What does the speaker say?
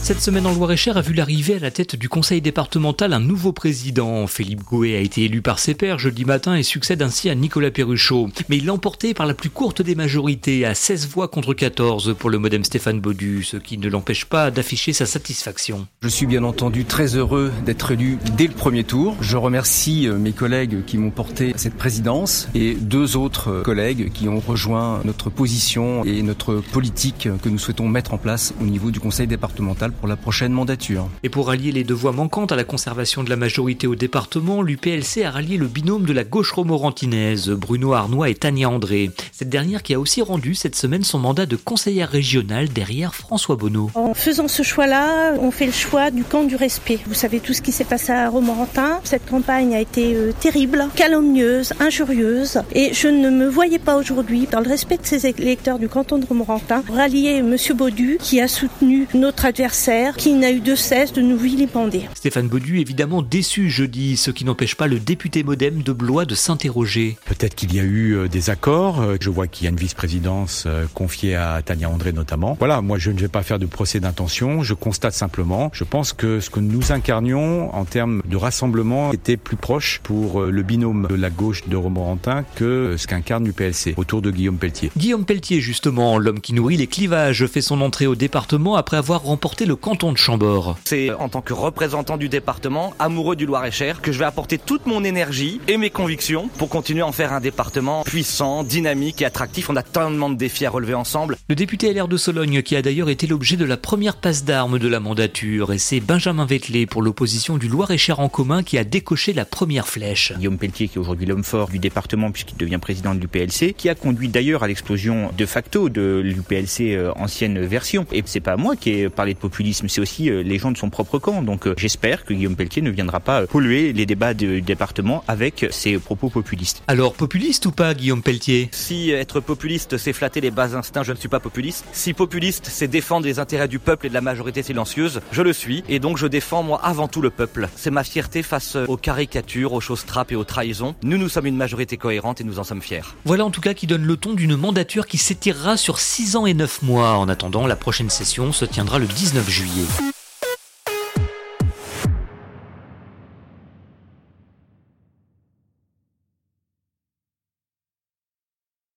Cette semaine en Loire-et-Cher a vu l'arrivée à la tête du conseil départemental un nouveau président. Philippe Gouet a été élu par ses pairs jeudi matin et succède ainsi à Nicolas Perruchot. Mais il l'a emporté par la plus courte des majorités, à 16 voix contre 14 pour le modem Stéphane Baudu, ce qui ne l'empêche pas d'afficher sa satisfaction. Je suis bien entendu très heureux d'être élu dès le premier tour. Je remercie euh, mes collègues qui m'ont porté à cette présidence et deux autres euh, collègues qui ont rejoint notre position et notre politique que nous souhaitons mettre en place au niveau du conseil départemental pour la prochaine mandature. Et pour rallier les deux voix manquantes à la conservation de la majorité au département, l'UPLC a rallié le binôme de la gauche romorantinaise, Bruno Arnois et Tania André. Cette dernière qui a aussi rendu cette semaine son mandat de conseillère régionale derrière François Bonneau. En faisant ce choix-là, on fait le choix du camp du respect. Vous savez tout ce qui s'est passé à Romorantin. Cette campagne a été euh, terrible, calomnieuse, injurieuse. Et je ne me voyais pas aujourd'hui, dans le respect de ces électeurs du canton de Romorantin, rallier M. Baudu qui a soutenu notre adversaire qui n'a eu de cesse de nous vilipender. Stéphane Baudu évidemment déçu jeudi, ce qui n'empêche pas le député modem de Blois de s'interroger. Peut-être qu'il y a eu euh, des accords. Euh, je vois qu'il y a une vice-présidence euh, confiée à Tania André notamment. Voilà, moi je ne vais pas faire de procès d'intention. Je constate simplement, je pense que ce que nous incarnions en termes de rassemblement était plus proche pour le binôme de la gauche de Romorantin que ce qu'incarne l'UPLC autour de Guillaume Pelletier. Guillaume Pelletier justement, l'homme qui nourrit les clivages, fait son entrée au département après avoir remporté le canton de Chambord. C'est en tant que représentant du département, amoureux du Loir-et-Cher, que je vais apporter toute mon énergie et mes convictions pour continuer à en faire un département puissant, dynamique et attractif. On a tellement de défis à relever ensemble. Le député LR de Sologne, qui a d'ailleurs été l'objet de la première passe d'armes de la mandature, et c'est Benjamin Vettelé pour l'opposition du Loir-et-Cher en commun qui a décoché la première flèche. Guillaume Pelletier, qui est aujourd'hui l'homme fort du département puisqu'il devient président de l'UPLC, qui a conduit d'ailleurs à l'explosion de facto de l'UPLC euh, ancienne version. Et c'est pas moi qui ai parlé de populisme, c'est aussi euh, les gens de son propre camp. Donc euh, j'espère que Guillaume Pelletier ne viendra pas euh, polluer les débats du département avec ses propos populistes. Alors populiste ou pas Guillaume Pelletier? Si être populiste c'est flatter les bas instincts, je ne suis pas populiste. Si populiste c'est défendre les intérêts du peuple et de la majorité silencieuse, je le suis. Et donc je défends moi avant tout le peuple. C'est ma fierté face aux caricatures, aux choses trappes et aux trahisons. Nous, nous sommes une majorité cohérente et nous en sommes fiers. Voilà en tout cas qui donne le ton d'une mandature qui s'étirera sur 6 ans et 9 mois. En attendant, la prochaine session se tiendra le 19 juillet.